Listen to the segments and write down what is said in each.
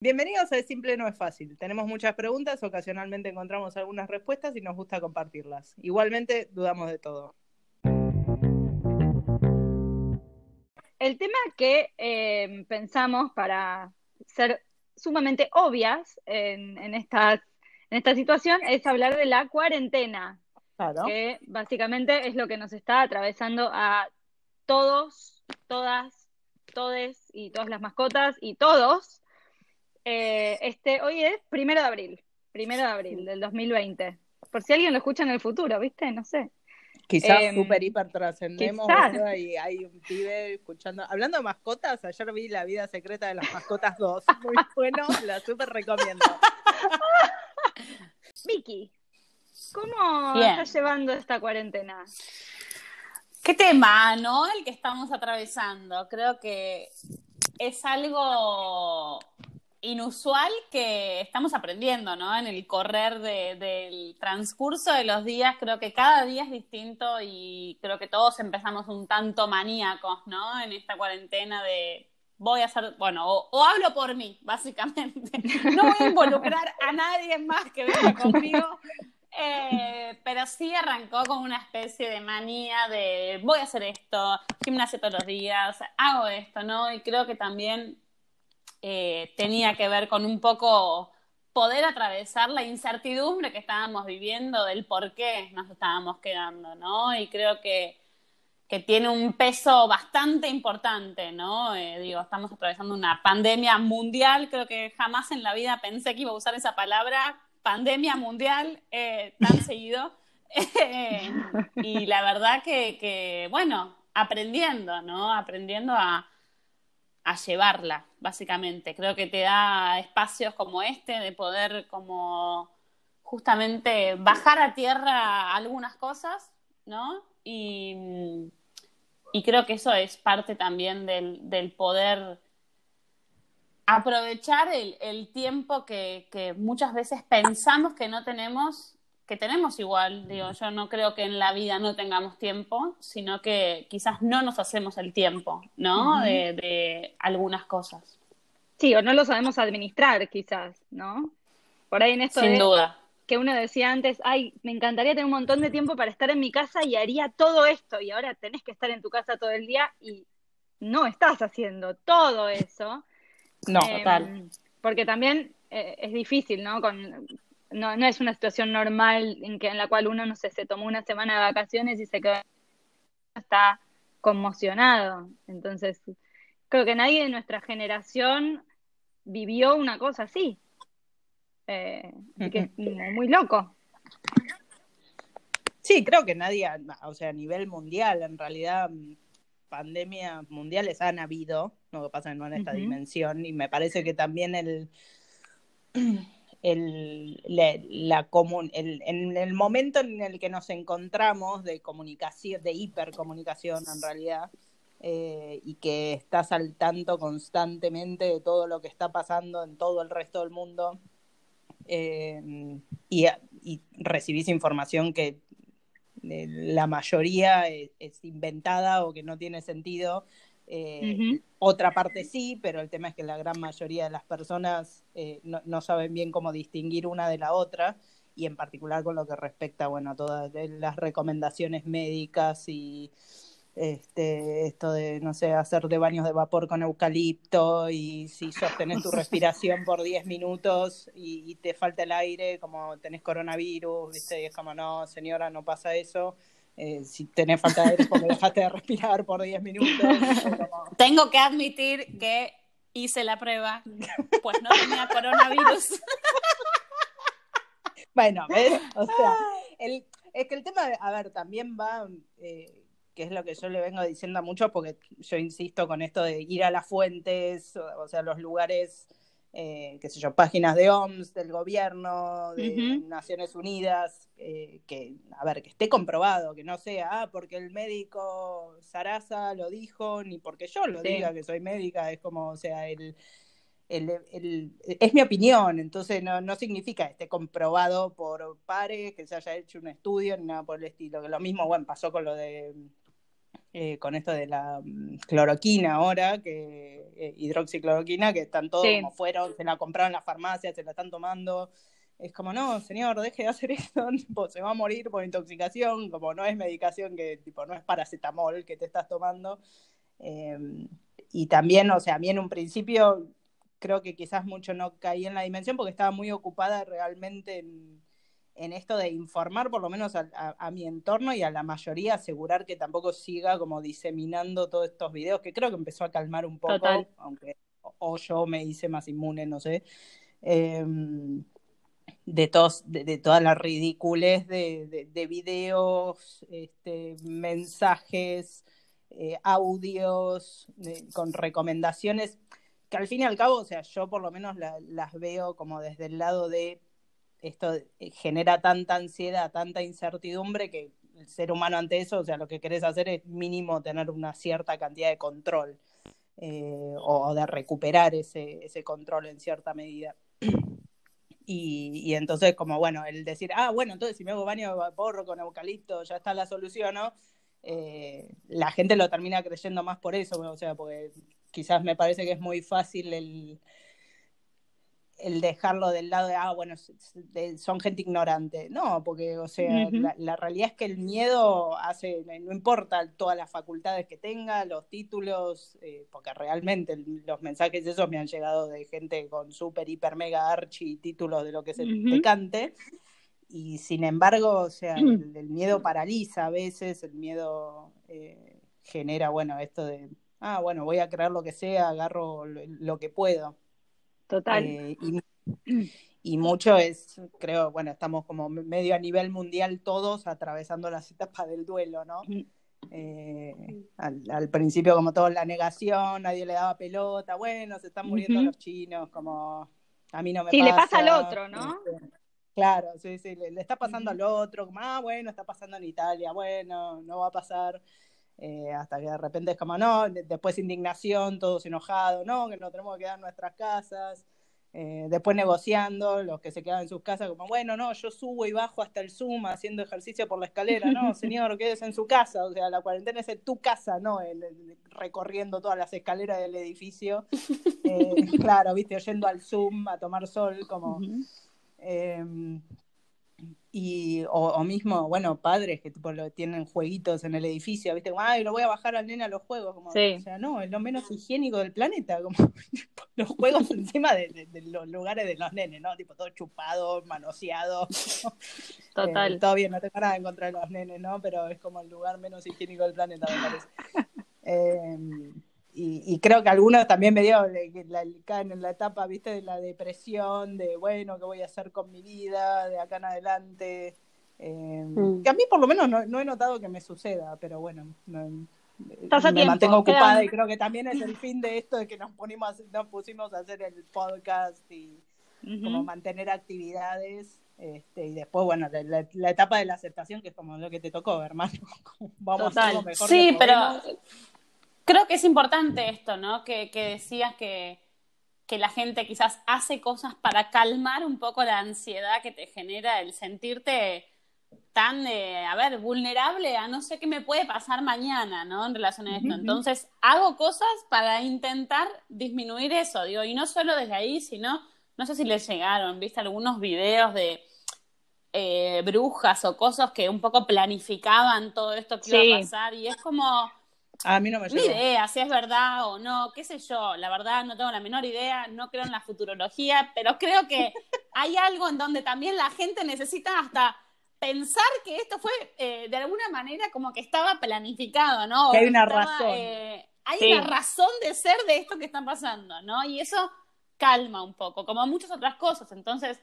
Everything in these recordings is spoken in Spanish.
Bienvenidos a Es Simple No es Fácil. Tenemos muchas preguntas, ocasionalmente encontramos algunas respuestas y nos gusta compartirlas. Igualmente, dudamos de todo. El tema que eh, pensamos para ser sumamente obvias en, en esta situación es hablar de la cuarentena, Claro. que básicamente es lo que nos está atravesando a todos, todas, todes y todas las mascotas y todos. Eh, este, hoy es primero de abril, primero de abril del 2020. Por si alguien lo escucha en el futuro, ¿viste? No sé. Quizás Em, súper hiper trascendemos y hay un pibe escuchando. Hablando de mascotas, ayer vi La vida secreta de las mascotas 2. Muy bueno, la súper recomiendo. Vicky, ¿cómo Bien. estás llevando esta cuarentena? Qué tema, ¿no? El que estamos atravesando. Creo que es algo inusual que estamos aprendiendo, ¿no? En el correr de- del transcurso de los días, creo que cada día es distinto y creo que todos empezamos un tanto maníacos, ¿no? En esta cuarentena de voy a hacer, bueno, o, hablo por mí, básicamente. No voy a involucrar a nadie más que venga conmigo. Eh, pero sí arrancó con una especie de manía de voy a hacer esto, gimnasia todos los días, hago esto, ¿no? Y creo que también eh, tenía que ver con un poco poder atravesar la incertidumbre que estábamos viviendo del por qué nos estábamos quedando, ¿no? Y creo que, que tiene un peso bastante importante, ¿no? Eh, digo, estamos atravesando una pandemia mundial, creo que jamás en la vida pensé que iba a usar esa palabra, pandemia mundial, eh, tan seguido. Eh, y la verdad que, que, bueno, aprendiendo, ¿no? Aprendiendo a, a llevarla, básicamente. Creo que te da espacios como este de poder como justamente bajar a tierra algunas cosas, ¿no? Y, y creo que eso es parte también del, del poder aprovechar el, el tiempo que, que muchas veces pensamos que no tenemos, que tenemos igual, digo, yo no creo que en la vida no tengamos tiempo, sino que quizás no nos hacemos el tiempo, ¿no? De, de algunas cosas. Sí, o no lo sabemos administrar, quizás, ¿no? Por ahí en esto Sin de duda. que uno decía antes, ay, me encantaría tener un montón de tiempo para estar en mi casa y haría todo esto, y ahora tenés que estar en tu casa todo el día y no estás haciendo todo eso. No, Eh, total. Porque también eh, es difícil, ¿no? Con, no, no es una situación normal en que en la cual uno, no sé, se tomó una semana de vacaciones y se quedó está conmocionado. Entonces, creo que nadie de nuestra generación vivió una cosa así. Eh, así que es muy, loco. Sí, creo que nadie, o sea, a nivel mundial, en realidad, pandemias mundiales han habido, lo que pasa es que no en esta dimensión, y me parece que también el, el, la, la el- en el momento en el que nos encontramos de comunicación, de hipercomunicación en realidad, eh, y que estás al tanto constantemente de todo lo que está pasando en todo el resto del mundo, eh, y, y recibís información que eh, la mayoría es inventada o que no tiene sentido. Eh. Otra parte sí, pero el tema es que la gran mayoría de las personas eh, no, no saben bien cómo distinguir una de la otra y en particular con lo que respecta, bueno, a todas las recomendaciones médicas y este, esto de, no sé, hacer de baños de vapor con eucalipto y si sostenés tu respiración por 10 minutos y, y te falta el aire, como tenés coronavirus, ¿viste? Y es como, no, señora, no pasa eso. Eh, si tenés falta de aire porque dejaste de respirar por 10 minutos. Tengo que admitir que hice la prueba, pues no tenía coronavirus. Bueno, ¿ves? O sea, el, es que el tema, a ver, también va, eh, que es lo que yo le vengo diciendo a muchos, porque yo insisto con esto de ir a las fuentes, o, o sea, los lugares, eh, qué sé yo, páginas de OMS, del gobierno, de. Naciones Unidas, eh, que, a ver, que esté comprobado, que no sea, ah, porque el médico Sarasa lo dijo, ni porque yo lo Sí. diga que soy médica, es como, o sea, el el, el- es mi opinión, entonces no, no significa que esté comprobado por pares, que se haya hecho un estudio, ni nada por el estilo. Que lo mismo, bueno, pasó con lo de eh, con esto de la mm, cloroquina ahora, que eh, hidroxicloroquina, que están todos como fueron, se la compraron en las farmacias, se la están tomando. Es como, no, señor, deje de hacer esto, se va a morir por intoxicación, como no es medicación que, tipo, no es paracetamol que te estás tomando. Em, y también, o sea, a mí en un principio creo que quizás mucho no caí en la dimensión porque estaba muy ocupada realmente en, en esto de informar por lo menos a, mi entorno y a la mayoría asegurar que tampoco siga como diseminando todos estos videos, que creo que empezó a calmar un poco, aunque o, yo me hice más inmune, no sé, em, de, todos, de, todas las ridiculez de, de, videos, este, mensajes, eh, audios, con recomendaciones que al fin y al cabo, o sea, yo por lo menos las veo como desde el lado de esto eh, genera tanta ansiedad, tanta incertidumbre que el ser humano ante eso, o sea, lo que querés hacer es mínimo tener una cierta cantidad de control eh, o, de recuperar ese, ese control en cierta medida. Y, y, entonces, como bueno, el decir, ah, bueno, entonces si me hago baño de porro con eucalipto, ya está la solución, ¿no? Eh, la gente lo termina creyendo más por eso, o sea, porque quizás me parece que es muy fácil el, el dejarlo del lado de, ah, bueno, son gente ignorante. No, porque, o sea, la, realidad es que el miedo hace, no importa todas las facultades que tenga, los títulos, eh, porque realmente los mensajes esos me han llegado de gente con súper, hiper, mega, archi títulos de lo que se te cante. Y sin embargo, o sea, el, miedo paraliza a veces, el miedo eh, genera, bueno, esto de, ah, bueno, voy a crear lo que sea, agarro lo que puedo. Total. Eh, y, mucho es, creo, bueno, estamos como medio a nivel mundial todos atravesando las etapas del duelo, ¿no? Eh, al, principio como todo la negación, nadie le daba pelota, bueno, se están muriendo los chinos, como a mí no me sí, le pasa al otro, ¿no? Este, claro, sí, sí, le, está pasando al otro, como, ah, bueno, está pasando en Italia, bueno, no va a pasar. Eh, hasta que de repente es como, no, después indignación, todos enojados, no, que no tenemos que quedar en nuestras casas, eh, después negociando, los que se quedan en sus casas, como, bueno, no, yo subo y bajo hasta el Zoom haciendo ejercicio por la escalera, no, señor, quédese en su casa, o sea, la cuarentena es en tu casa, no, recorriendo todas las escaleras del edificio, eh, claro, viste, oyendo al Zoom a tomar sol, como... Y, o, mismo, bueno, padres que tipo lo tienen jueguitos en el edificio, ¿viste? Ay, lo voy a bajar al nene a los juegos. Como, O sea, no, es lo menos higiénico del planeta. Como los juegos encima de, los lugares de los nenes, ¿no? Tipo todo chupado, manoseado. Total. Eh, todo bien, no tengo nada en contra de los nenes, ¿no? Pero es como el lugar menos higiénico del planeta, me parece. Eh, y, creo que algunos también me dio la, en la etapa, viste, de la depresión, de bueno, ¿qué voy a hacer con mi vida de acá en adelante? Eh, mm. Que a mí por lo menos no, he notado que me suceda, pero bueno, me mantengo ocupada y creo que también es el fin de esto de que nos, ponimos, nos pusimos a hacer el podcast y como mantener actividades. Este, y después, bueno, la, etapa de la aceptación, que es como lo que te tocó, hermano. Vamos a hacerlo mejor. Sí, pero creo que es importante esto, ¿no? Que, decías que, la gente quizás hace cosas para calmar un poco la ansiedad que te genera el sentirte tan, eh, a ver, vulnerable a no sé qué me puede pasar mañana, ¿no? En relación a esto. Entonces, hago cosas para intentar disminuir eso, digo, y no solo desde ahí, sino, no sé si les llegaron, viste algunos videos de eh, brujas o cosas que un poco planificaban todo esto que iba a pasar, y es como a mí no me Ni idea si es verdad o no, qué sé yo. La verdad no tengo la menor idea, no creo en la futurología, pero creo que hay algo en donde también la gente necesita hasta pensar que esto fue eh, de alguna manera como que estaba planificado, ¿no? hay una razón. Eh, hay una razón de ser de esto que está pasando, ¿no? Y eso calma un poco, como muchas otras cosas. Entonces,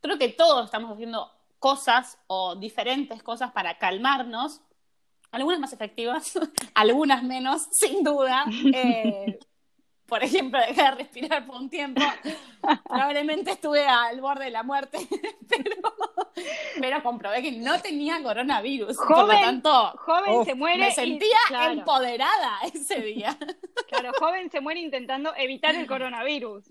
creo que todos estamos haciendo cosas o diferentes cosas para calmarnos algunas más efectivas, algunas menos, sin duda. Eh, por ejemplo, dejé de respirar por un tiempo. Probablemente estuve al borde de la muerte, pero, comprobé que no tenía coronavirus. Joven, por lo tanto, joven se muere. Me sentía empoderada ese día. Claro, joven se muere intentando evitar el coronavirus.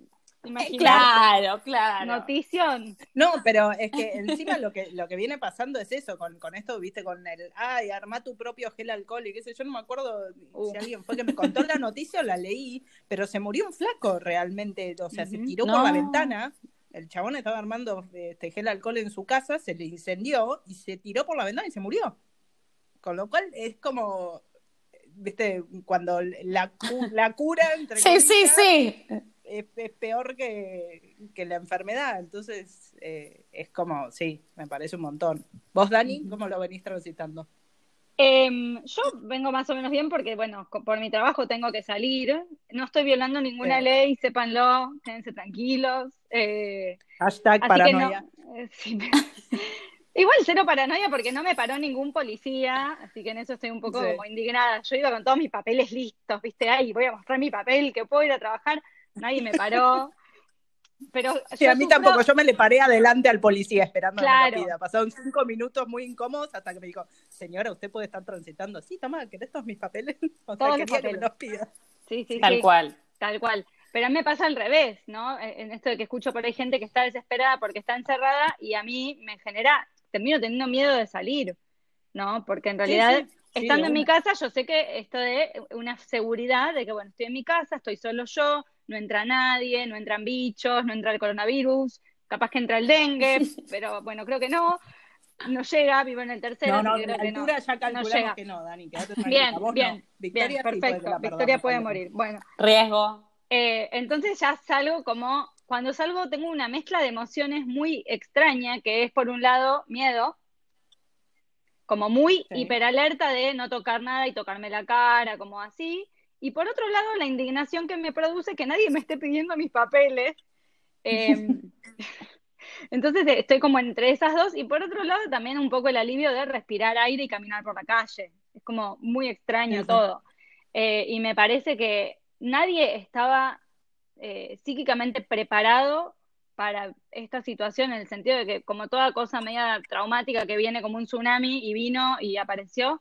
Claro, claro. Notición. No, pero es que encima lo que, lo que viene pasando es eso, con, con esto, viste, con el, ay, arma tu propio gel alcohol y qué sé yo, no me acuerdo si alguien fue que me contó la noticia o la leí, pero se murió un flaco realmente, o sea, se tiró por la ventana, el chabón estaba armando este gel alcohol en su casa, se le incendió y se tiró por la ventana y se murió. Con lo cual es como, viste, cuando la, la cura entre Sí, sí, sí es, peor que, la enfermedad. Entonces, eh, es como, sí, me parece un montón. ¿Vos, Dani, cómo lo venís transitando? Em, yo vengo más o menos bien porque, bueno, por mi trabajo tengo que salir. No estoy violando ninguna ley, sépanlo, quédense tranquilos. Eh, Hashtag paranoia. Eh, Igual cero paranoia porque no me paró ningún policía, así que en eso estoy un poco como indignada. Yo iba con todos mis papeles listos, ¿viste? Ay, voy a mostrar mi papel, que puedo ir a trabajar nadie me paró. Pero sí, a mí tampoco, yo me le paré adelante al policía esperando claro. la vida. Pasaron cinco minutos muy incómodos hasta que me dijo, señora, usted puede estar transitando. Sí, toma, ¿querés todos mis papeles? O sea, quería que me los pida. Sí, sí, Tal cual. Tal cual. Pero a mí me pasa al revés, ¿no? En esto de que escucho por ahí gente que está desesperada porque está encerrada y a mí me genera, termino teniendo miedo de salir, ¿no? Porque en realidad, estando en mi casa, yo sé que esto de una seguridad de que, bueno, estoy en mi casa, estoy solo yo, no entra nadie, no entran bichos, no entra el coronavirus, capaz que entra el dengue, pero bueno, creo que no. No llega, vivo en el tercero. No, no, la altura ya calculamos no que no, Dani, Bien, bien, Victoria bien, perfecto. Victoria puede morir. Bueno. Riesgo. Eh, entonces ya salgo como, cuando salgo tengo una mezcla de emociones muy extraña, que es por un lado miedo, como muy hiperalerta de no tocar nada y tocarme la cara, como así, y por otro lado, la indignación que me produce que nadie me esté pidiendo mis papeles. Em, entonces estoy como entre esas dos. Y por otro lado, también un poco el alivio de respirar aire y caminar por la calle. Es como muy extraño todo. Eh, y me parece que nadie estaba eh, psíquicamente preparado para esta situación, en el sentido de que como toda cosa media traumática que viene como un tsunami y vino y apareció,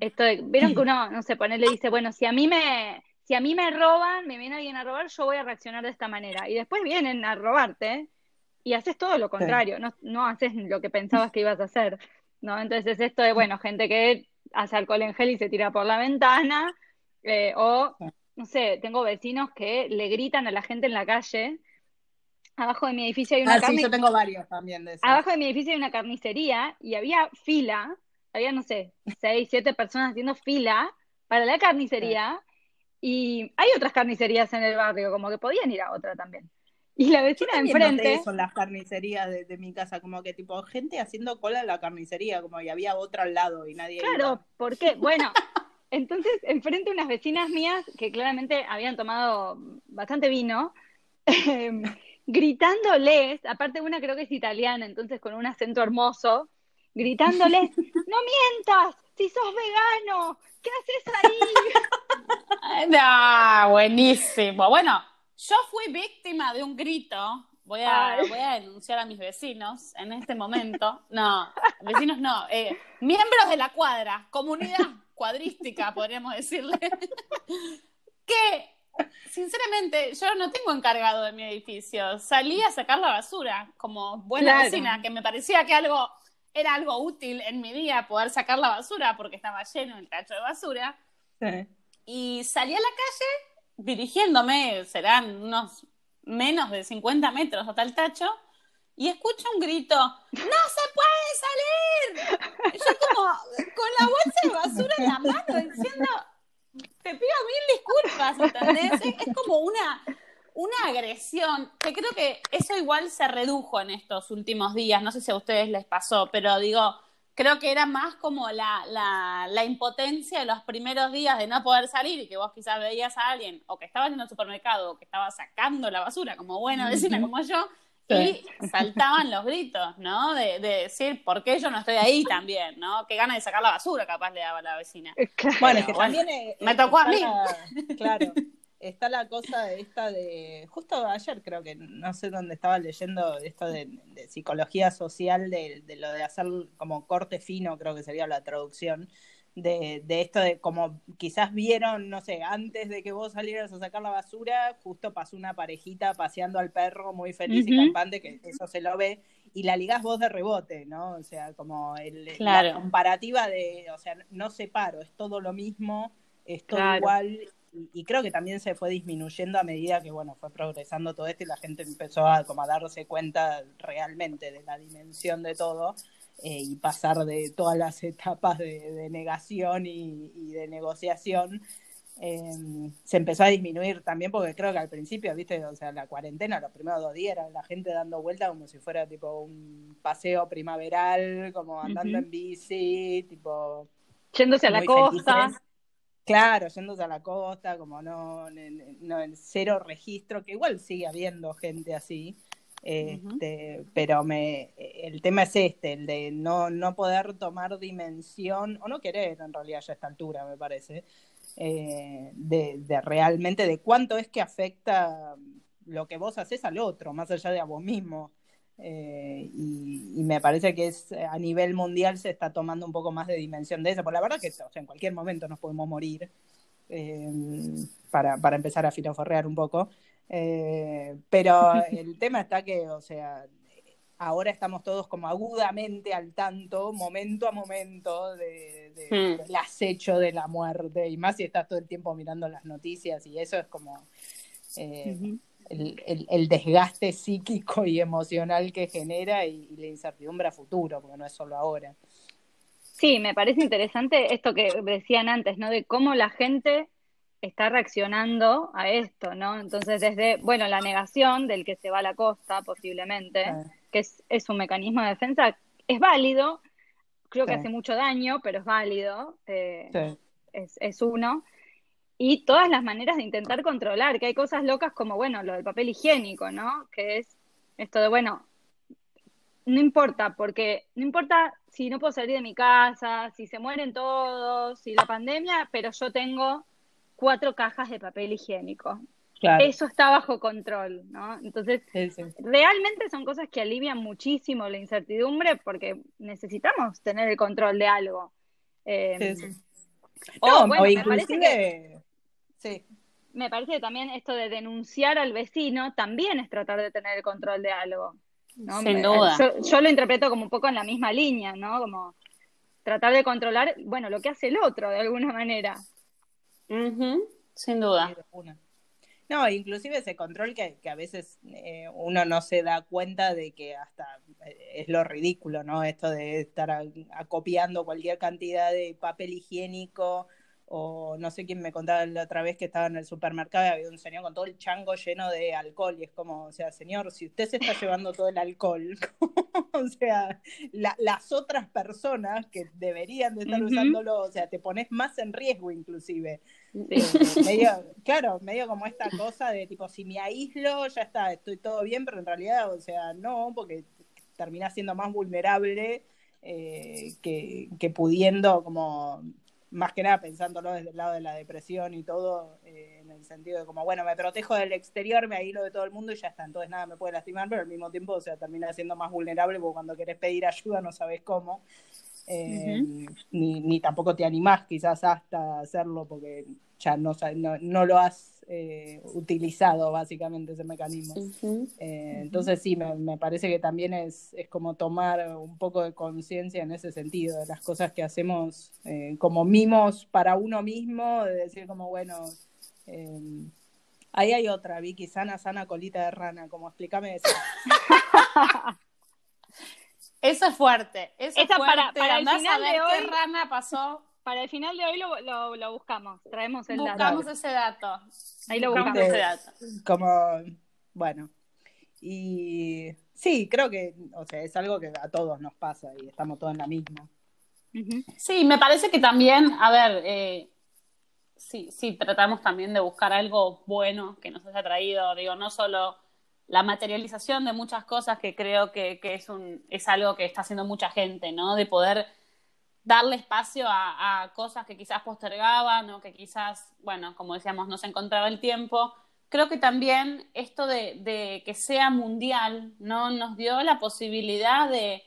esto vieron que uno, no sé, le dice, bueno, si a mí me, si a mí me roban, me viene alguien a robar, yo voy a reaccionar de esta manera. Y después vienen a robarte y haces todo lo contrario, no, no haces lo que pensabas que ibas a hacer. ¿no? Entonces esto de, bueno, gente que hace alcohol en gel y se tira por la ventana, eh, o, no sé, tengo vecinos que le gritan a la gente en la calle. Abajo de mi edificio hay una ah, yo tengo varios también de Abajo de mi edificio hay una carnicería y había fila había, no sé, seis, siete personas haciendo fila para la carnicería y hay otras carnicerías en el barrio, como que podían ir a otra también. Y la vecina de enfrente. son las carnicerías de, mi casa, como que tipo gente haciendo cola en la carnicería, como y había otra al lado y nadie. Claro, ¿por qué? Bueno, entonces enfrente unas vecinas mías que claramente habían tomado bastante vino, em, gritándoles, aparte una creo que es italiana, entonces con un acento hermoso, gritándole, no mientas, si sos vegano, ¿qué haces ahí? no, buenísimo. Bueno, yo fui víctima de un grito. Voy a, voy a denunciar a mis vecinos en este momento. No, vecinos no, eh, miembros de la cuadra, comunidad cuadrística, podríamos decirle. que sinceramente, yo no tengo encargado de mi edificio. Salí a sacar la basura como buena vecina, que me parecía que algo era algo útil en mi día poder sacar la basura porque estaba lleno el tacho de basura. Y salí a la calle dirigiéndome, serán unos menos de 50 metros hasta el tacho, y escucho un grito, ¡No se puede salir! Yo como con la bolsa de basura en la mano diciendo, te pido mil disculpas, ¿entendés? es como una una agresión, que creo que eso igual se redujo en estos últimos días, no sé si a ustedes les pasó, pero digo, creo que era más como la, la, impotencia de los primeros días de no poder salir y que vos quizás veías a alguien o que estaba en el supermercado o que estaba sacando la basura como buena vecina como yo y saltaban los gritos, ¿no? De, decir, ¿por qué yo no estoy ahí también, ¿no? Qué ganas de sacar la basura capaz le daba a la vecina. Bueno, que también... me tocó a mí. Claro está la cosa de esta de, justo ayer creo que, no sé dónde estaba leyendo esto de, psicología social, de, lo de hacer como corte fino, creo que sería la traducción, de, de, esto de como quizás vieron, no sé, antes de que vos salieras a sacar la basura, justo pasó una parejita paseando al perro muy feliz y campante, que eso se lo ve, y la ligás vos de rebote, ¿no? O sea, como el, la comparativa de, o sea, no separo, es todo lo mismo, es todo igual, y, creo que también se fue disminuyendo a medida que, bueno, fue progresando todo esto y la gente empezó a, como a darse cuenta realmente de la dimensión de todo. Eh, y pasar de todas las etapas de, negación y, de negociación, em, se empezó a disminuir también porque creo que al principio, viste, o sea, la cuarentena, los primeros dos días era la gente dando vueltas como si fuera tipo un paseo primaveral, como andando en bici, tipo... Yéndose a la costa. Claro, yéndose a la costa, como no, no, en cero registro, que igual sigue habiendo gente así, este, Pero me, el tema es este, el de no, no poder tomar dimensión, o no querer en realidad ya a esta altura, me parece, eh, de, de, realmente de cuánto es que afecta lo que vos haces al otro, más allá de a vos mismo. Eh, y, me parece que es a nivel mundial se está tomando un poco más de dimensión de eso, por la verdad que o sea, en cualquier momento nos podemos morir eh, para, para empezar a filoforrear un poco. Eh, pero el tema está que, o sea, ahora estamos todos como agudamente al tanto, momento a momento, de, hmm. del acecho de la muerte, y más si estás todo el tiempo mirando las noticias, y eso es como eh, el, el, desgaste psíquico y emocional que genera y, y la incertidumbre a futuro, porque no es solo ahora. Sí, me parece interesante esto que decían antes, ¿no? De cómo la gente está reaccionando a esto, ¿no? Entonces, desde, bueno, la negación del que se va a la costa, posiblemente, que es, es, un mecanismo de defensa, es válido, creo que hace mucho daño, pero es válido, eh, es, es uno. Y todas las maneras de intentar controlar, que hay cosas locas como, bueno, lo del papel higiénico, ¿no? Que es esto de, bueno, no importa, porque no importa si no puedo salir de mi casa, si se mueren todos, si la pandemia, pero yo tengo cuatro cajas de papel higiénico. Eso está bajo control, ¿no? Entonces, realmente son cosas que alivian muchísimo la incertidumbre porque necesitamos tener el control de algo. Eh, o, bueno, me parece que, sí. Me parece que también esto de denunciar al vecino también es tratar de tener el control de algo. ¿no? Sin duda. Yo, lo interpreto como un poco en la misma línea, ¿no? Como tratar de controlar, bueno, lo que hace el otro de alguna manera. Sin duda. No, inclusive ese control que, que a veces eh, uno no se da cuenta de que hasta eh, es lo ridículo, ¿no? Esto de estar acopiando cualquier cantidad de papel higiénico o no sé quién me contaba la otra vez que estaba en el supermercado y había un señor con todo el chango lleno de alcohol y es como, o sea, señor, si usted se está llevando todo el alcohol, o sea, las otras personas que deberían de estar usándolo, o sea, te pones más en riesgo inclusive. Eh, medio, claro, medio como esta cosa de tipo, si me aíslo, ya está, estoy todo bien, pero en realidad, o sea, no, porque terminás siendo más vulnerable eh, que, que pudiendo como más que nada pensándolo desde el lado de la depresión y todo, eh, en el sentido de como, bueno, me protejo del exterior, me aíslo de todo el mundo y ya está, entonces nada me puede lastimar, pero al mismo tiempo, o sea, termina siendo más vulnerable porque cuando querés pedir ayuda no sabes cómo, eh, ni, ni tampoco te animás quizás hasta hacerlo porque ya no, no, no lo has eh, utilizado básicamente ese mecanismo. Eh, entonces sí, me, parece que también es, es como tomar un poco de conciencia en ese sentido, de las cosas que hacemos eh, como mimos para uno mismo, de decir como, bueno, ahí hay otra, Vicky, sana, sana, colita de rana, como explícame eso. eso es fuerte, eso es fuerte. Para, para el final de hoy, qué rana pasó para el final de hoy lo, lo, buscamos, traemos el dato. Buscamos ese dato. Ahí lo buscamos. ese dato. Como, bueno, y sí, creo que, o sea, es algo que a todos nos pasa y estamos todos en la misma. Sí, me parece que también, a ver, eh, sí, sí, tratamos también de buscar algo bueno que nos haya traído, digo, no solo la materialización de muchas cosas que creo que, que es, un, es algo que está haciendo mucha gente, ¿no? De poder darle espacio a, cosas que quizás postergaban o que quizás, bueno, como decíamos, no se encontraba el tiempo. Creo que también esto de, que sea mundial, ¿no? Nos dio la posibilidad de,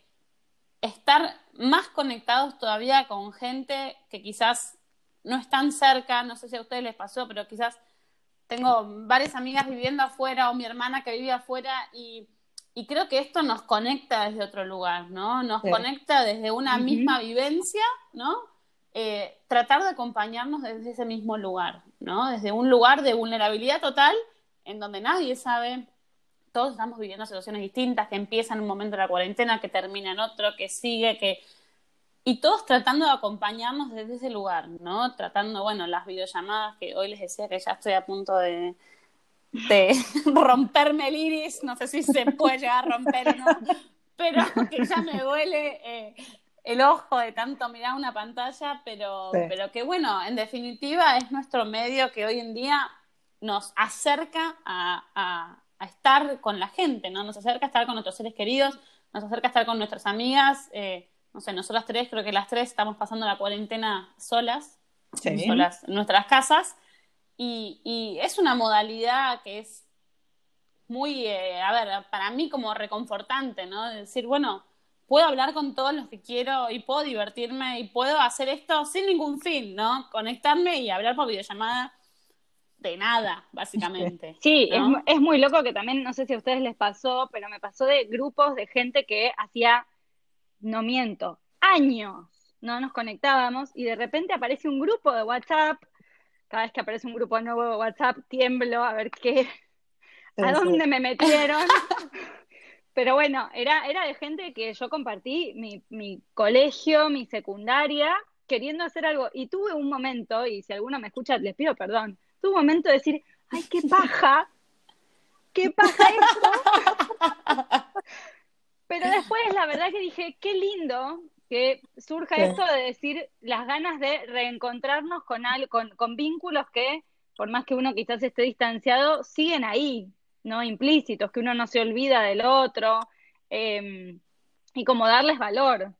estar más conectados todavía con gente que quizás no están cerca, no sé si a ustedes les pasó, pero quizás tengo varias amigas viviendo afuera o mi hermana que vive afuera y, creo que esto nos conecta desde otro lugar, ¿no? Nos conecta desde una misma vivencia, ¿no? Eh, tratar de acompañarnos desde ese mismo lugar, ¿no? Desde un lugar de vulnerabilidad total en donde nadie sabe, todos estamos viviendo situaciones distintas, que empiezan en un momento de la cuarentena, que termina en otro, que sigue, que... Y todos tratando de acompañarnos desde ese lugar, ¿no? Tratando, bueno, las videollamadas, que hoy les decía que ya estoy a punto de, de romperme el iris, no sé si se puede llegar a romper o no, pero que ya me duele eh, el ojo de tanto mirar una pantalla, pero, pero que bueno, en definitiva es nuestro medio que hoy en día nos acerca a, estar con la gente, ¿no? Nos acerca a estar con nuestros seres queridos, nos acerca a estar con nuestras amigas. Eh, no sé, nosotras tres, creo que las tres estamos pasando la cuarentena solas, solas en nuestras casas. Y, es una modalidad que es muy, eh, a ver, para mí como reconfortante, ¿no? decir, bueno, puedo hablar con todos los que quiero y puedo divertirme y puedo hacer esto sin ningún fin, ¿no? Conectarme y hablar por videollamada de nada, básicamente. Sí, es, muy loco que también, no sé si a ustedes les pasó, pero me pasó de grupos de gente que hacía, no miento, años no nos conectábamos y de repente aparece un grupo de WhatsApp. Cada vez que aparece un grupo nuevo de WhatsApp, tiemblo a ver qué, a dónde me metieron. pero bueno, era, era de gente que yo compartí mi, mi colegio, mi secundaria, queriendo hacer algo. Y tuve un momento, y si alguno me escucha, les pido perdón, tuve un momento de decir, ay, qué paja, qué paja esto. Pero después la verdad que dije, qué lindo que surja esto de decir las ganas de reencontrarnos con, con, con vínculos que, por más que uno quizás esté distanciado, siguen ahí, ¿no? Implícitos, que uno no se olvida del otro, em, y como darles valor,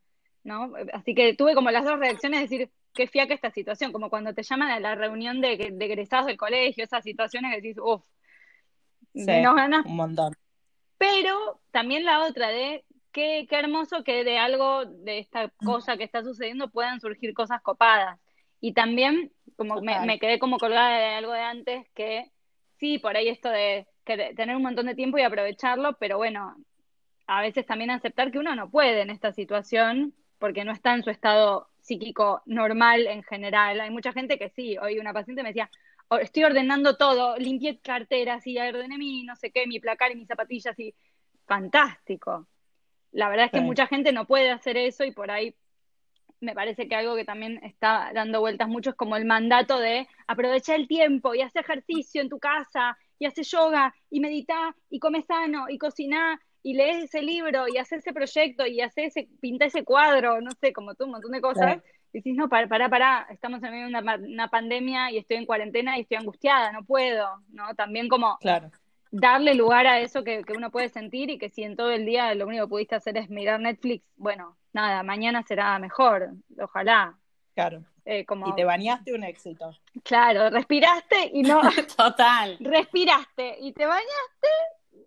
¿no? Así que tuve como las dos reacciones, de decir, qué fiaca esta situación, como cuando te llaman a la reunión de, de egresados del colegio, esas situaciones que dices, uff, sí, ganas. Un montón. Pero también la otra de qué, qué hermoso que de algo, de esta cosa que está sucediendo, puedan surgir cosas copadas. Y también, como me, me, quedé como colgada de algo de antes, que sí, por ahí esto de, que tener un montón de tiempo y aprovecharlo, pero bueno, a veces también aceptar que uno no puede en esta situación porque no está en su estado psíquico normal en general. Hay mucha gente que sí, hoy una paciente me decía, oh, estoy ordenando todo, limpié carteras y ordené mi no sé qué, mi placar y mis zapatillas y fantástico. La verdad es que mucha gente no puede hacer eso y por ahí me parece que algo que también está dando vueltas mucho es como el mandato de aprovechar el tiempo y hacer ejercicio en tu casa y hacer yoga y meditar y come sano y cocinar y lees ese libro y haces ese proyecto y haces ese, pinta ese cuadro, no sé, como tú, un montón de cosas, y decís, no, para, para, para, estamos en medio de una, una, pandemia y estoy en cuarentena y estoy angustiada, no puedo, ¿no? También como claro. Darle lugar a eso que, que uno puede sentir y que si en todo el día lo único que pudiste hacer es mirar Netflix, bueno, nada, mañana será mejor, ojalá. Claro. Eh, como... Y te bañaste un éxito. Claro, respiraste y no. Total. Respiraste y te bañaste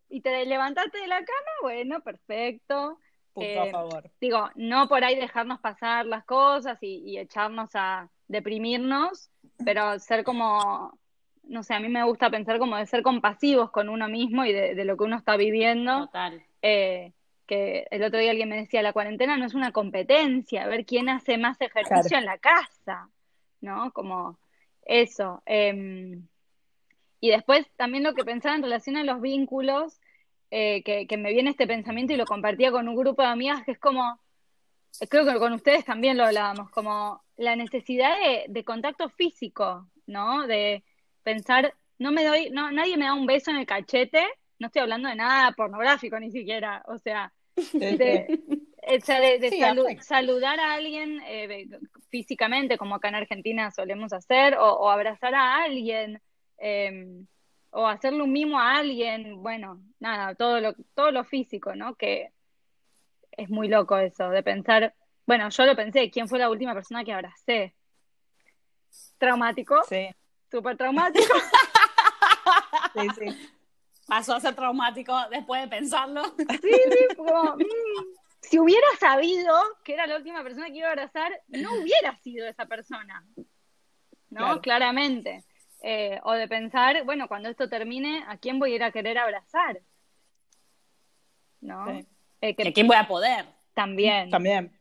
y te levantaste de la cama, bueno, perfecto. Punto a eh, favor. Digo, no por ahí dejarnos pasar las cosas y, echarnos a deprimirnos, pero ser como, no sé, a mí me gusta pensar como de ser compasivos con uno mismo y de, lo que uno está viviendo. Total. Eh, que el otro día alguien me decía, la cuarentena no es una competencia, a ver quién hace más ejercicio en la casa, ¿no? Como eso. Em, y después también lo que pensaba en relación a los vínculos, eh, que, me viene este pensamiento y lo compartía con un grupo de amigas, que es como, creo que con ustedes también lo hablábamos, como la necesidad de, contacto físico, ¿no? De pensar, no me doy, no, nadie me da un beso en el cachete, no estoy hablando de nada pornográfico ni siquiera, o sea, de, saludar a alguien eh, físicamente, como acá en Argentina solemos hacer, o, abrazar a alguien. Eh, o hacerle un mimo a alguien, bueno, nada, todo lo, todo lo físico, ¿no? Que es muy loco eso, de pensar, bueno, yo lo pensé, ¿quién fue la última persona que abracé? Traumático. Sí. Súper traumático. sí, sí. Pasó a ser traumático después de pensarlo. Sí, sí, como, mm, si hubiera sabido que era la última persona que iba a abrazar, no hubiera sido esa persona. ¿No? Claramente. Eh, o de pensar, bueno, cuando esto termine, ¿a quién voy a ir a querer abrazar? ¿No? Eh, ¿A quién voy a poder? También. También.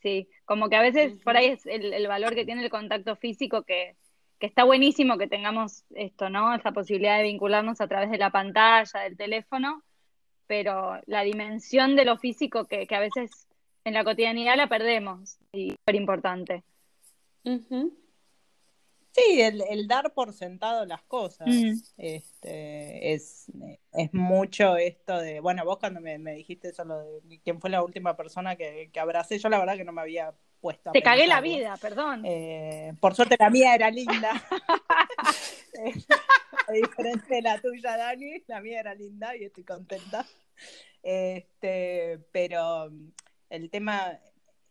Sí, como que a veces por ahí es el, valor que tiene el contacto físico que, que, está buenísimo que tengamos esto, ¿no? Esa posibilidad de vincularnos a través de la pantalla, del teléfono, pero la dimensión de lo físico que, que a veces en la cotidianidad la perdemos y es súper importante. Sí, el, dar por sentado las cosas. Mm. Este, es, es mucho esto de, bueno, vos cuando me, dijiste eso, lo de quién fue la última persona que, que abracé, yo la verdad que no me había Te cagué la vida, perdón. Eh, por suerte la mía era linda. a diferencia de la tuya, Dani, la mía era linda y estoy contenta. Este, pero el tema,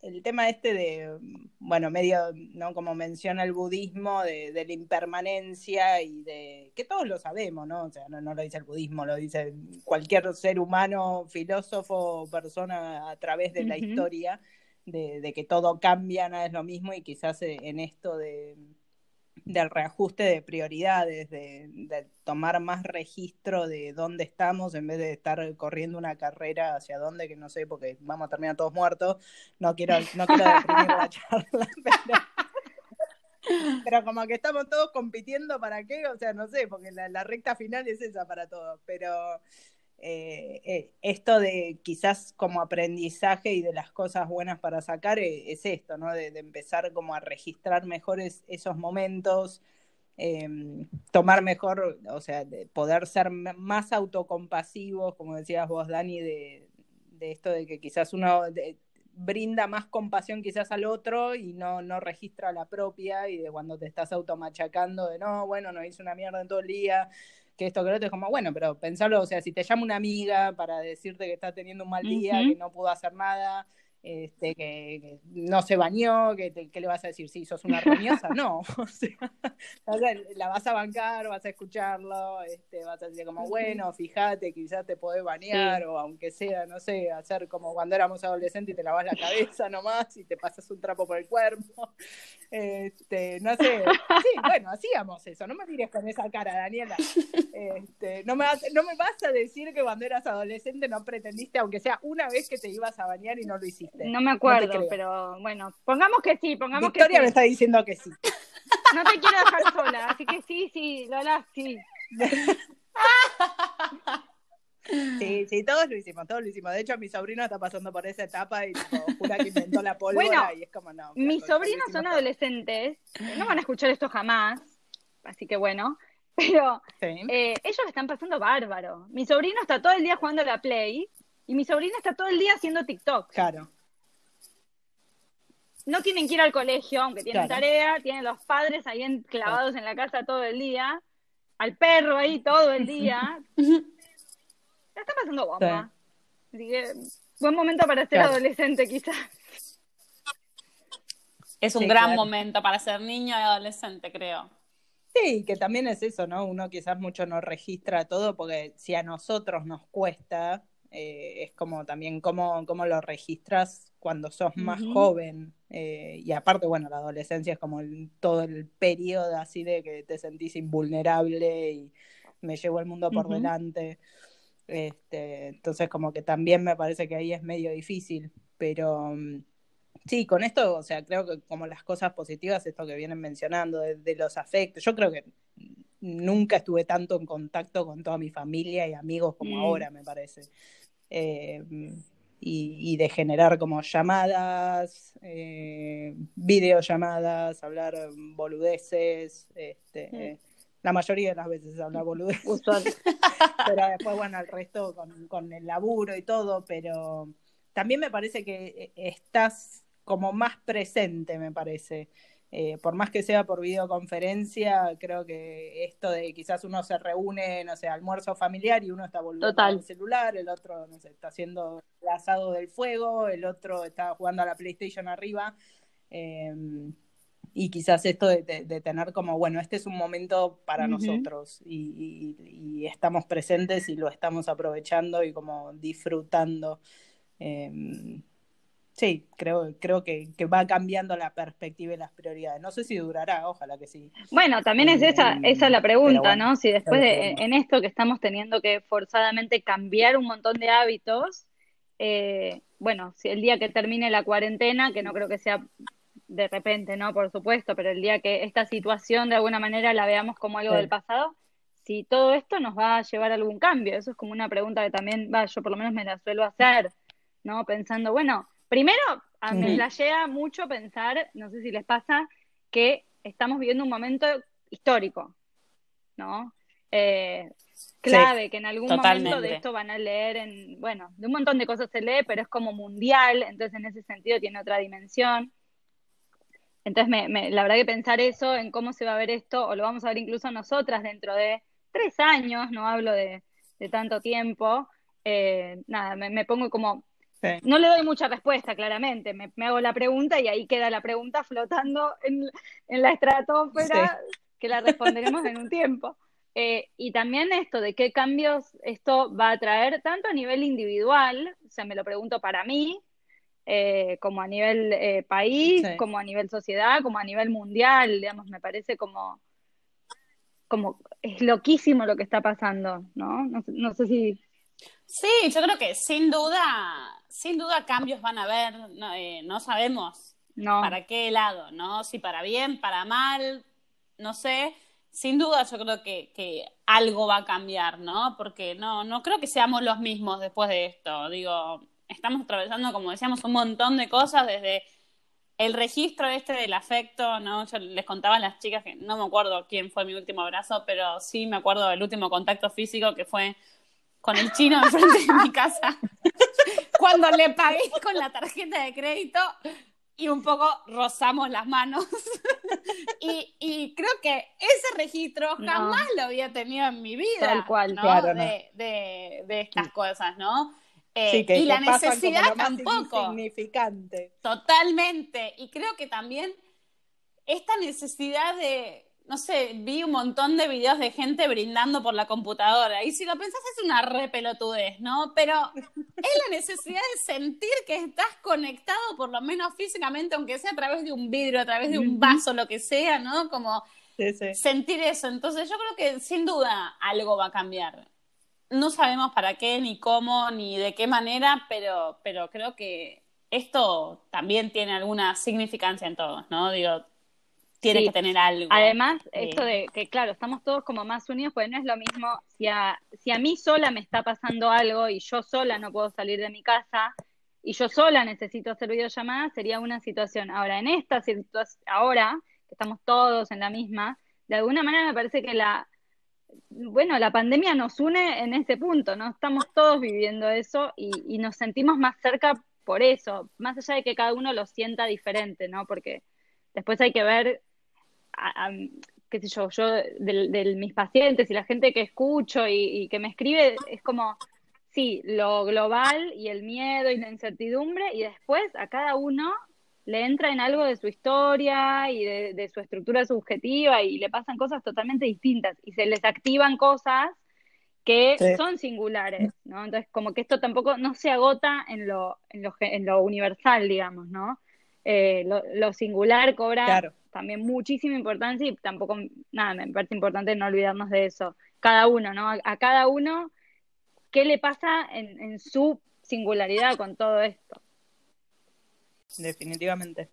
el tema este de, bueno, medio, ¿no? Como menciona el budismo, de, la impermanencia y de, que todos lo sabemos, ¿no? O sea, no, lo dice el budismo, lo dice cualquier ser humano, filósofo, persona a través de la historia, de, de, que todo cambia, nada es lo mismo y quizás en esto de del reajuste de prioridades, de, tomar más registro de dónde estamos en vez de estar corriendo una carrera hacia dónde, que no sé, porque vamos a terminar todos muertos. No quiero, no quiero deprimir la charla, pero, como que estamos todos compitiendo para qué, o sea, no sé, porque la, la recta final es esa para todos, pero eh, eh, esto de quizás como aprendizaje y de las cosas buenas para sacar eh, es esto, ¿no? De, empezar como a registrar mejor esos momentos, em, tomar mejor, o sea, de poder ser más autocompasivos, como decías vos, Dani, de, esto de que quizás uno brinda más compasión quizás al otro y no, no registra la propia y de cuando te estás automachacando de no, bueno, no hice una mierda en todo el día, que esto que lo otro es como, bueno, pero pensarlo, o sea, si te llama una amiga para decirte que está teniendo un mal día, que no pudo hacer nada, este, que, no se bañó, que, le vas a decir? Si sos una roñosa, no. O sea, la vas a bancar, vas a escucharlo, este, vas a decir como, bueno, fíjate, quizás te podés bañar, o aunque sea, no sé, hacer como cuando éramos adolescentes y te lavas la cabeza nomás y te pasas un trapo por el cuerpo. Este, no sé. Sí, bueno, hacíamos eso, no me mires con esa cara, Daniela. Este, no, me, no me vas a decir que cuando eras adolescente no pretendiste, aunque sea una vez que te ibas a bañar y no lo hiciste. No me acuerdo, pero bueno, pongamos que sí, pongamos que sí. me está diciendo que sí. No te quiero dejar sola, así que sí, sí, Lola, sí. Sí, sí, todos lo hicimos, todos lo hicimos. De hecho, mi sobrino está pasando por esa etapa y tipo, jura que inventó la pólvora y es como no. Mis sobrinos son adolescentes, no van a escuchar esto jamás, así que bueno. Pero eh, ellos están pasando bárbaro. Mi sobrino está todo el día jugando a la Play y mi sobrina está todo el día haciendo TikTok. Claro. No tienen que ir al colegio, aunque tienen tarea, tienen los padres ahí clavados en la casa todo el día, al perro ahí todo el día. La está pasando bomba. Así que, buen momento para ser adolescente, quizás. Es un gran momento para ser niño y adolescente, creo. Sí, que también es eso, ¿no? Uno quizás mucho no registra todo porque si a nosotros nos cuesta, eh, es como también cómo, cómo, lo registras cuando sos más joven. Eh, y aparte, bueno, la adolescencia es como todo el periodo así de que te sentís invulnerable y me llevo el mundo por delante. Este, entonces, como que también me parece que ahí es medio difícil, pero mm, sí, con esto, o sea, creo que como las cosas positivas, esto que vienen mencionando, de los afectos, yo creo que nunca estuve tanto en contacto con toda mi familia y amigos como mm. ahora, me parece. Eh, y, de generar como llamadas, eh, videollamadas, hablar boludeces, este, la mayoría de las veces habla boludeces, pero después, bueno, el resto con, con el laburo y todo, pero también me parece que estás como más presente, me parece. Eh, por más que sea por videoconferencia, creo que esto de quizás uno se reúne, no sé, almuerzo familiar y uno está volviendo al celular, el otro, no sé, está haciendo el asado del fuego, el otro está jugando a la PlayStation arriba. Em, y quizás esto de, tener como, bueno, este es un momento para nosotros y, estamos presentes y lo estamos aprovechando y como disfrutando. Em, sí, creo, creo que, va cambiando la perspectiva y las prioridades. No sé si durará, ojalá que sí. Bueno, también es esa, em, esa la pregunta, ¿no? Si después de, en esto que estamos teniendo que forzadamente cambiar un montón de hábitos, eh, bueno, si el día que termine la cuarentena, que no creo que sea de repente, ¿no? Por supuesto, pero el día que esta situación de alguna manera la veamos como algo del pasado, si todo esto nos va a llevar a algún cambio. Eso es como una pregunta que también, va, yo por lo menos me la suelo hacer, ¿no? Pensando, bueno, primero, a mí me llega mucho pensar, no sé si les pasa, que estamos viviendo un momento histórico, ¿no? Eh, clave, que en algún momento de esto van a leer en, bueno, de un montón de cosas se lee, pero es como mundial, entonces en ese sentido tiene otra dimensión. Entonces, me, la verdad que pensar eso, en cómo se va a ver esto, o lo vamos a ver incluso nosotras dentro de tres años, no hablo de, tanto tiempo, eh, nada, me, pongo como... No le doy mucha respuesta, claramente, me, hago la pregunta y ahí queda la pregunta flotando en, la estratosfera, que la responderemos en un tiempo. Eh, y también esto de qué cambios esto va a traer, tanto a nivel individual, o sea, me lo pregunto para mí, eh, como a nivel eh, país, como a nivel sociedad, como a nivel mundial, digamos, me parece como, como es loquísimo lo que está pasando, ¿no? No, sé si... Sí, yo creo que sin duda, sin duda cambios van a haber, no, sabemos para qué lado, ¿no? Si para bien, para mal, no sé, sin duda yo creo que, que, algo va a cambiar, ¿no? Porque no, no creo que seamos los mismos después de esto. Digo, estamos atravesando, como decíamos, un montón de cosas desde el registro este del afecto, ¿no? Yo les contaba a las chicas que no me acuerdo quién fue mi último abrazo, pero sí me acuerdo del último contacto físico que fue con el chino enfrente de mi casa. Cuando le pagué con la tarjeta de crédito y un poco rozamos las manos. y, creo que ese registro jamás lo había tenido en mi vida. Tal cual, claro. De, de, de, estas cosas, ¿no? Eh, y la necesidad tampoco. Significante. Totalmente. Y creo que también esta necesidad de, no sé, vi un montón de videos de gente brindando por la computadora. Y si lo pensás es una re pelotudez, ¿no? Pero es la necesidad de sentir que estás conectado, por lo menos físicamente, aunque sea a través de un vidrio, a través de un vaso, lo que sea, ¿no? Como sentir eso. Entonces yo creo que sin duda algo va a cambiar no sabemos para qué, ni cómo, ni de qué manera, pero, pero creo que esto también tiene alguna significancia en todos, ¿no? Digo, tiene que tener algo. Además, esto de que, claro, estamos todos como más unidos, pues no es lo mismo si a, si a mí sola me está pasando algo y yo sola no puedo salir de mi casa y yo sola necesito hacer videollamadas, sería una situación. Ahora, en esta situación, ahora, que estamos todos en la misma, de alguna manera me parece que la, bueno, la pandemia nos une en ese punto, ¿no? Estamos todos viviendo eso y, nos sentimos más cerca por eso, más allá de que cada uno lo sienta diferente, ¿no? Porque después hay que ver, qué sé yo, yo de, mis pacientes y la gente que escucho y, y que me escribe, es como, sí, lo global y el miedo y la incertidumbre y después a cada uno le entra en algo de su historia y de, su estructura subjetiva y le pasan cosas totalmente distintas y se les activan cosas que son singulares, ¿no? Entonces, como que esto tampoco no se agota en lo, en lo, en lo universal, digamos, ¿no? Eh, lo, singular cobra también muchísima importancia y tampoco, nada, me parece importante no olvidarnos de eso. Cada uno, ¿no? A, cada uno, ¿qué le pasa en, en su singularidad con todo esto? definitivamente.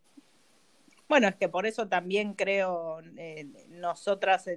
Bueno, es que por eso también creo, eh, nosotras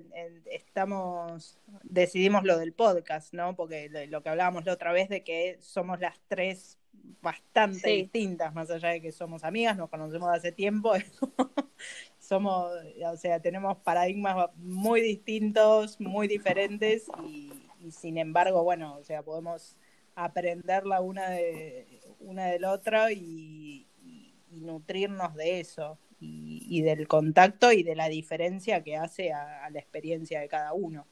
estamos, decidimos lo del podcast, ¿no? Porque lo que hablábamos la otra vez de que somos las tres bastante distintas, más allá de que somos amigas, nos conocemos hace tiempo, somos, o sea, tenemos paradigmas muy distintos, muy diferentes y, y, sin embargo, bueno, o sea, podemos aprender la una de una de la otra y, y nutrirnos de eso y, del contacto y de la diferencia que hace a, la experiencia de cada uno.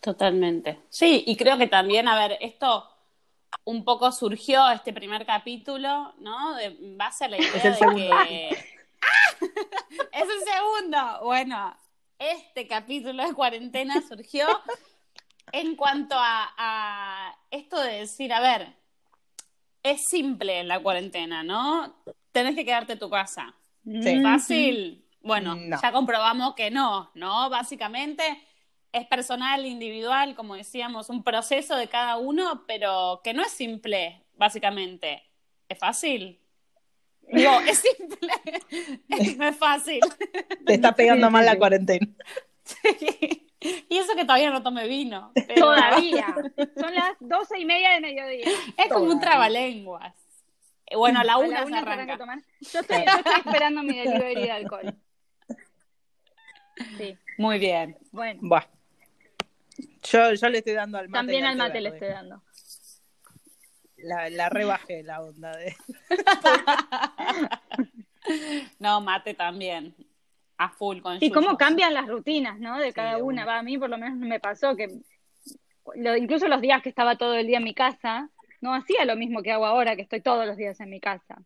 Totalmente. Sí, y creo que también, a ver, esto un poco surgió este primer capítulo, ¿no? De base a la idea de que. es el segundo. Bueno, este capítulo de cuarentena surgió en cuanto a, a esto de decir, a ver, es simple la cuarentena, ¿no? Tenés que quedarte en tu casa. Sí. ¿Fácil? Bueno, No. ya comprobamos que no, ¿no? Básicamente es personal, individual, como decíamos, un proceso de cada uno, pero que no es simple, básicamente. ¿Es fácil? Digo, es simple, no es fácil. Te está pegando Sí, mal sí, la sí. cuarentena. Y eso que todavía no tomé vino. pero Todavía. Son las doce y media de mediodía. Es como un trabalenguas. Eh, Bueno, a la A una, la se una se arranca. a tomar. Yo estoy, yo estoy esperando mi delivery de alcohol. Sí, Muy bien. bueno. Buah. Yo, yo le estoy dando al mate. También la al mate le estoy dando. La, la rebajé la onda de. No, mate también. A full con Y cómo cambian las rutinas, ¿no? De Sí, cada de una. una. Va, a mí por lo menos me pasó que lo- incluso los días que estaba todo el día en mi casa, no hacía lo mismo que hago ahora, que estoy todos los días en mi casa.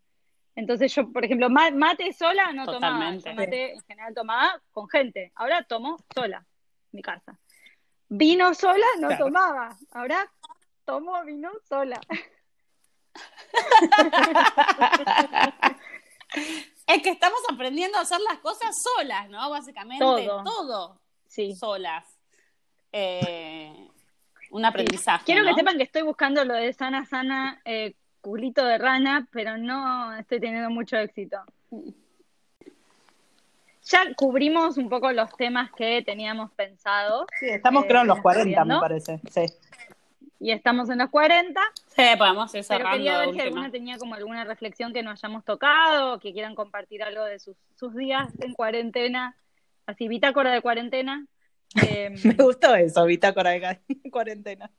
Entonces yo, por ejemplo, ma- mate sola no tomaba. Yo mate en general tomaba con gente. Ahora tomo sola en mi casa. Vino sola no Claro. tomaba. Ahora tomo vino sola. Es que estamos aprendiendo a hacer las cosas solas, ¿no? Básicamente, Todo. todo Sí. solas. Eh, un aprendizaje. Quiero que sepan que estoy buscando lo de sana, sana, eh, culito de rana, pero no estoy teniendo mucho éxito. Ya cubrimos un poco los temas que teníamos pensado Sí, estamos Eh, creo en los ¿estás 40, me viendo? parece. Sí. Y estamos en los 40, Sí, podemos ir pero cerrando. quería ver si alguna tenía como alguna reflexión que no hayamos tocado, que quieran compartir algo de sus, sus días en cuarentena, así bitácora de cuarentena. Eh, Me gustó eso, bitácora de cuarentena.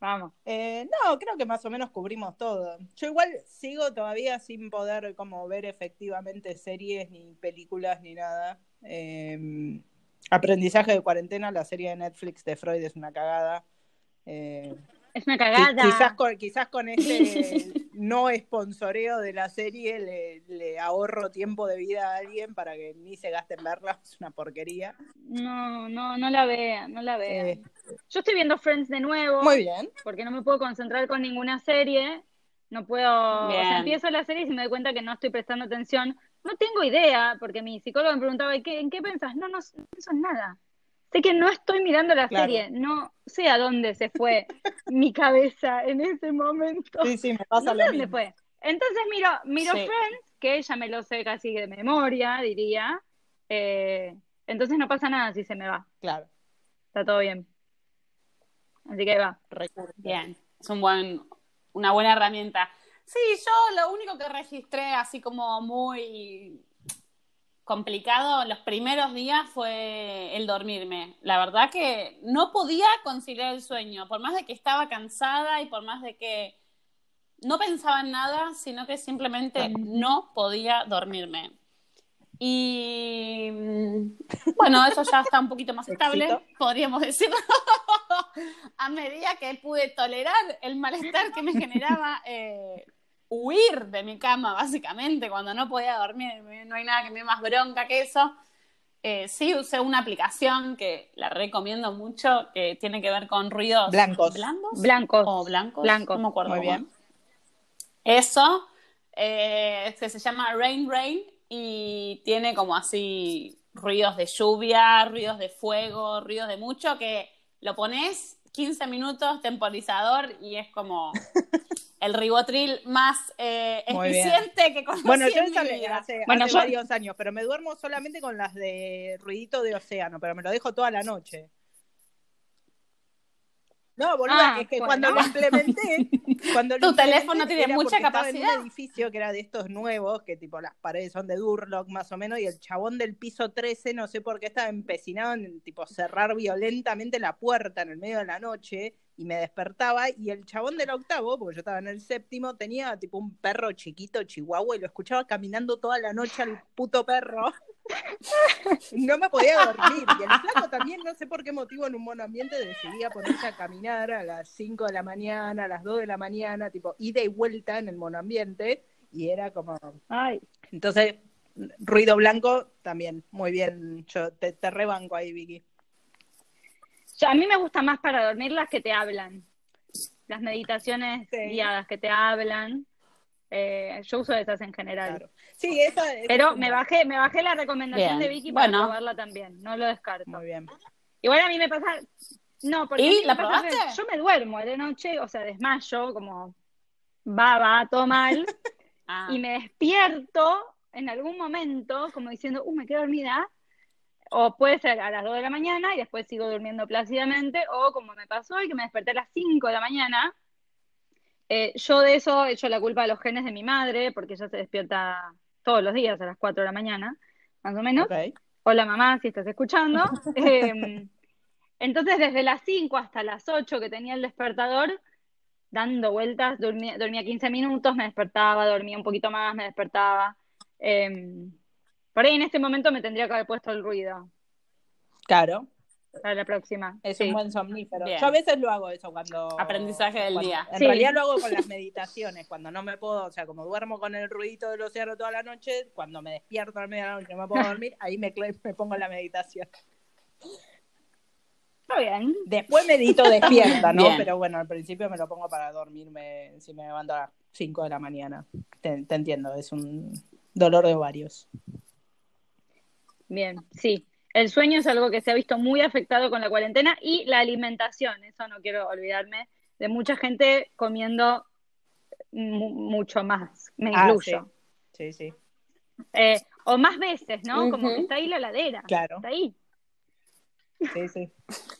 vamos. Eh, no, creo que más o menos cubrimos todo. Yo igual sigo todavía sin poder como ver efectivamente series ni películas ni nada. Eh, aprendizaje de cuarentena, la serie de Netflix de Freud es una cagada. Eh, Es una cagada. quizás, con, quizás con este no esponsoreo de la serie le, le ahorro tiempo de vida a alguien para que ni se gaste en verla. Es una porquería. No, no, no la vean, no la vean. Eh, Yo estoy viendo Friends de nuevo. muy bien. porque no me puedo concentrar con ninguna serie, no puedo, o sea, empiezo la serie y me doy cuenta que no estoy prestando atención, no tengo idea, porque mi psicólogo me preguntaba, ¿y qué, ¿en qué pensás? No, no, no pienso en nada. Sé que no estoy mirando la Claro. serie, no sé a dónde se fue mi cabeza en ese momento. Sí, sí, me no pasa sé lo dónde mismo. fue. Entonces miro, miro Sí. Friends, que ya me lo sé casi de memoria, diría. Eh, entonces no pasa nada si se me va, Claro, está todo bien. Así que ahí va. recurso. Bien, es un buen, una buena herramienta. Sí, yo lo único que registré así como muy complicado los primeros días fue el dormirme. La verdad que no podía conciliar el sueño, por más de que estaba cansada y por más de que no pensaba en nada, sino que simplemente no podía dormirme. Y mm, bueno, eso ya está un poquito más estable, Éxito. podríamos decir. A medida que pude tolerar el malestar que me generaba eh, huir de mi cama, básicamente, cuando no podía dormir, no hay nada que me dé más bronca que eso. Eh, sí usé una aplicación que la recomiendo mucho, que tiene que ver con ruidos Blancos. blandos Blancos. o blancos, Blancos. no me acuerdo. Muy cómo bien. eso, eh, que se llama Rain Rain y tiene como así ruidos de lluvia, ruidos de fuego, ruidos de mucho, que lo pones 15 minutos temporizador y es como el ribotril más eh, eficiente que conocí Bueno, yo en mi vida. hace, Bueno, hace yo- varios años, pero me duermo solamente con las de ruidito de océano, pero me lo dejo toda la noche. No, boluda, Ah, es que bueno. cuando lo implementé, cuando lo Tu implementé teléfono tiene mucha estaba capacidad. en un edificio que era de estos nuevos, que tipo las paredes son de Durlock más o menos, y el chabón del piso 13, no sé por qué estaba empecinado en tipo cerrar violentamente la puerta en el medio de la noche y me despertaba y el chabón del octavo, porque yo estaba en el séptimo, tenía tipo un perro chiquito chihuahua y lo escuchaba caminando toda la noche al puto perro. No me podía dormir. Y el flaco también, no sé por qué motivo, en un buen ambiente decidía ponerse a caminar a las 5 de la mañana, a las 2 de la mañana, tipo ida y vuelta en el monoambiente. Y era como. Ay, Entonces, ruido blanco también, muy bien. Yo te, te rebanco ahí, Vicky. yo- a mí me gusta más para dormir las que te hablan. las meditaciones Sí. guiadas que te hablan. Eh, yo uso esas en general. Claro. Sí, esa, esa Pero me bajé, me bajé la recomendación Bien. de Vicky para Bueno. probarla también. No lo descarto. Muy bien. Igual a mí me pasa. No, porque ¿La pasa que probaste? yo me duermo de noche, o sea, desmayo, como va, va, todo mal. Ah. y me despierto en algún momento como diciendo, uh, me quedo dormida, o puede ser a las 2 de la mañana y después sigo durmiendo plácidamente, o como me pasó hoy, que me desperté a las 5 de la mañana. Eh, yo de eso echo la culpa a los genes de mi madre, porque ella se despierta todos los días a las 4 de la mañana, más o menos. Hola mamá, si estás escuchando. Eh, entonces, desde las 5 hasta las 8 que tenía el despertador, dando vueltas, dormía, dormía 15 minutos, me despertaba, dormía un poquito más, me despertaba. Eh, por ahí en este momento me tendría que haber puesto el ruido Claro, para la próxima. es Sí. un buen somnífero. Bien. Yo a veces lo hago eso cuando... Aprendizaje del cuando- día. En Sí. realidad lo hago con las meditaciones, cuando no me puedo, o sea, como duermo con el ruidito del océano toda la noche, cuando me despierto a la medianoche y no me puedo dormir, ahí me, me pongo la meditación. Está bien. Después medito despierta, ¿no? Bien. Pero bueno, al principio me lo pongo para dormirme si me levanto a las 5 de la mañana. Te, te entiendo, es un dolor de ovarios. Bien, sí. El sueño es algo que se ha visto muy afectado con la cuarentena y la alimentación, eso no quiero olvidarme, de mucha gente comiendo mu- mucho más, me Ah, incluyo. Sí, sí, Eh, o más veces, ¿no? Como que está ahí la heladera. claro. Está ahí. Sí, sí.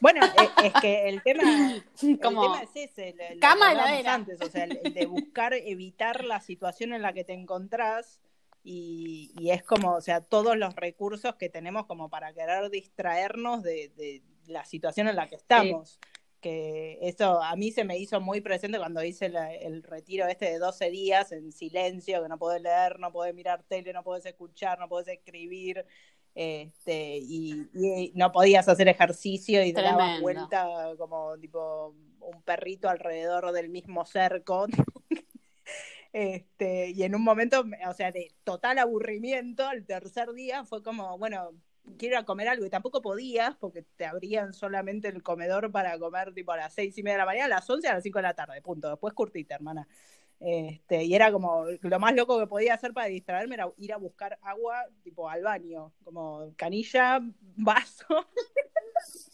Bueno, e- es, que el tema, el tema es ese, lo- lo cama, que hablábamos heladera. antes, o sea, el, el de buscar evitar la situación en la que te encontrás y, y es como, o sea, todos los recursos que tenemos como para querer distraernos de, de la situación en la que estamos. Que eso a mí se me hizo muy presente cuando hice la- el retiro este de 12 días en silencio, que no podés leer, no podés mirar tele, no podés escuchar, no podés escribir, este, y, y no podías hacer ejercicio y te dabas vuelta como tipo un perrito alrededor del mismo cerco. Este, y en un momento, o sea, de total aburrimiento, el tercer día fue como, bueno, quiero ir a comer algo y tampoco podías porque te abrían solamente el comedor para comer tipo a las seis y media de la mañana, a las once a las cinco de la tarde, punto. Después curtite, hermana. Este, y era como lo más loco que podía hacer para distraerme era ir a buscar agua tipo al baño, como canilla, vaso,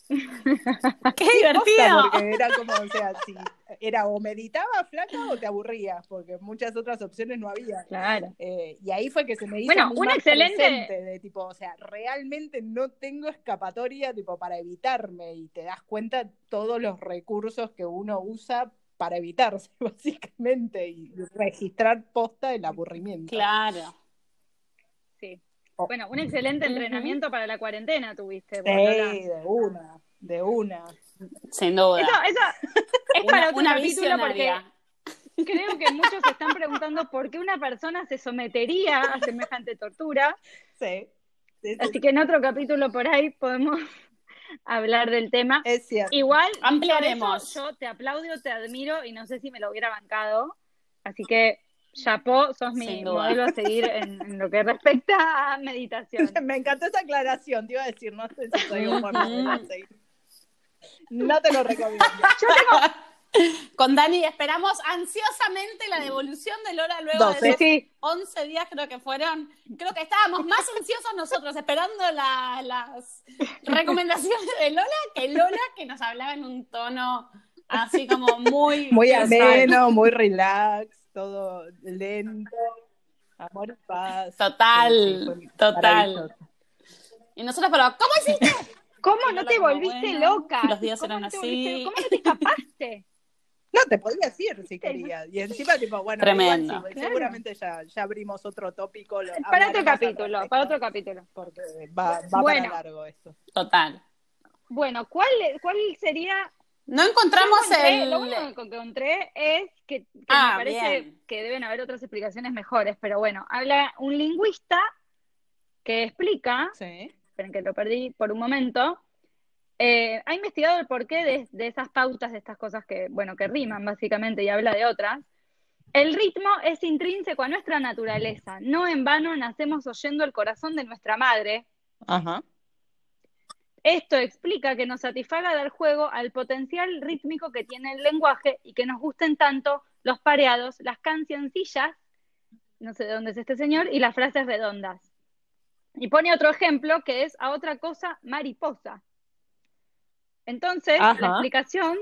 ¡Qué divertido! porque era como, o sea, si era o meditaba flaca o te aburrías, porque muchas otras opciones no había. Claro. Eh, y ahí fue que se me hizo Bueno, un excelente- de tipo, o sea, realmente no tengo escapatoria tipo para evitarme y te das cuenta todos los recursos que uno usa para evitarse, básicamente, y registrar posta el aburrimiento. Claro. Sí. Oh. Bueno, un excelente entrenamiento para la cuarentena tuviste. Sí, de una, de una. Sin duda. Eso, eso es para Una, otro una capítulo porque creo que muchos se están preguntando por qué una persona se sometería a semejante tortura. Sí, sí, sí, Así que en otro capítulo por ahí podemos hablar del tema. es cierto. Igual, Ampliaremos. yo te aplaudo, te admiro y no sé si me lo hubiera bancado. Así que, chapó, sos mi modelo a seguir en, en lo que respecta a meditación. Me encantó esa aclaración, te iba a decir, no sé si soy un modelo seguir. No te lo recomiendo. Con Dani esperamos ansiosamente la devolución de Lola luego de Sí, 11 días creo que fueron. Creo que estábamos más ansiosos nosotros esperando la- las recomendaciones de Lola que Lola que nos hablaba en un tono así como muy... Muy ameno, muy relax, todo lento, amor y paz. Total, Sí, total. Y nosotros, pero ¿cómo hiciste? ¿cómo no te volviste loca? los días ¿Cómo eran no así. volviste- ¿Cómo no te escapaste? No, te podías ir si querías. Y encima, tipo, bueno, Tremendo. igual sí, Claro. seguramente ya, ya abrimos otro tópico. lo- Para otro capítulo, para otro capítulo. Porque va, va Bueno. para largo esto. Total. Bueno, ¿cuál, cuál sería No encontramos encontré- el... Lo único que encontré es que, que Ah, me parece bien. que deben haber otras explicaciones mejores, pero bueno, habla un lingüista que explica, Sí. esperen que lo perdí por un momento, eh, ha investigado el porqué de, de esas pautas, de estas cosas que, bueno, que riman básicamente y habla de otras. El ritmo es intrínseco a nuestra naturaleza. No en vano nacemos oyendo el corazón de nuestra madre, Ajá. Esto explica que nos satisfaga del juego al potencial rítmico que tiene el lenguaje y que nos gusten tanto los pareados, las cancioncillas, no sé de dónde es este señor, y las frases redondas. Y pone otro ejemplo que es a otra cosa mariposa. Entonces, la explicación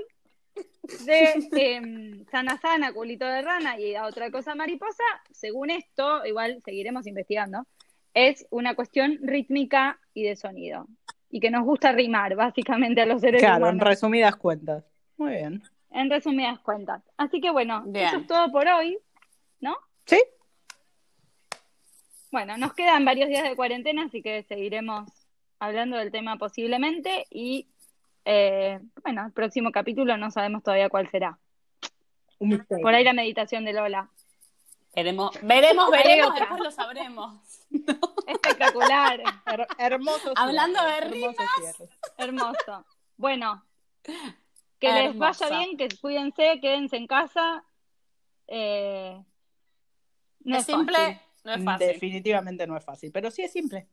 de em, sana sana, culito de rana y a otra cosa mariposa, según esto, igual seguiremos investigando, es una cuestión rítmica y de sonido. Y que nos gusta rimar, básicamente, a los seres Claro, en resumidas cuentas. Muy bien. En resumidas cuentas. Así que bueno, Bien. eso es todo por hoy, ¿no? ¿Sí? Bueno, nos quedan varios días de cuarentena, así que seguiremos hablando del tema posiblemente y eh, bueno, el próximo capítulo no sabemos todavía cuál será. Por ahí la meditación de Lola. Veremos, veremos, veremos, después lo sabremos. Espectacular, Her- hermoso Hablando cierre, de hermoso cierre. hermoso. Bueno, que les vaya bien, que cuídense, quédense en casa. Eh, no es es simple, fácil. no es fácil. Definitivamente no es fácil, pero sí es simple.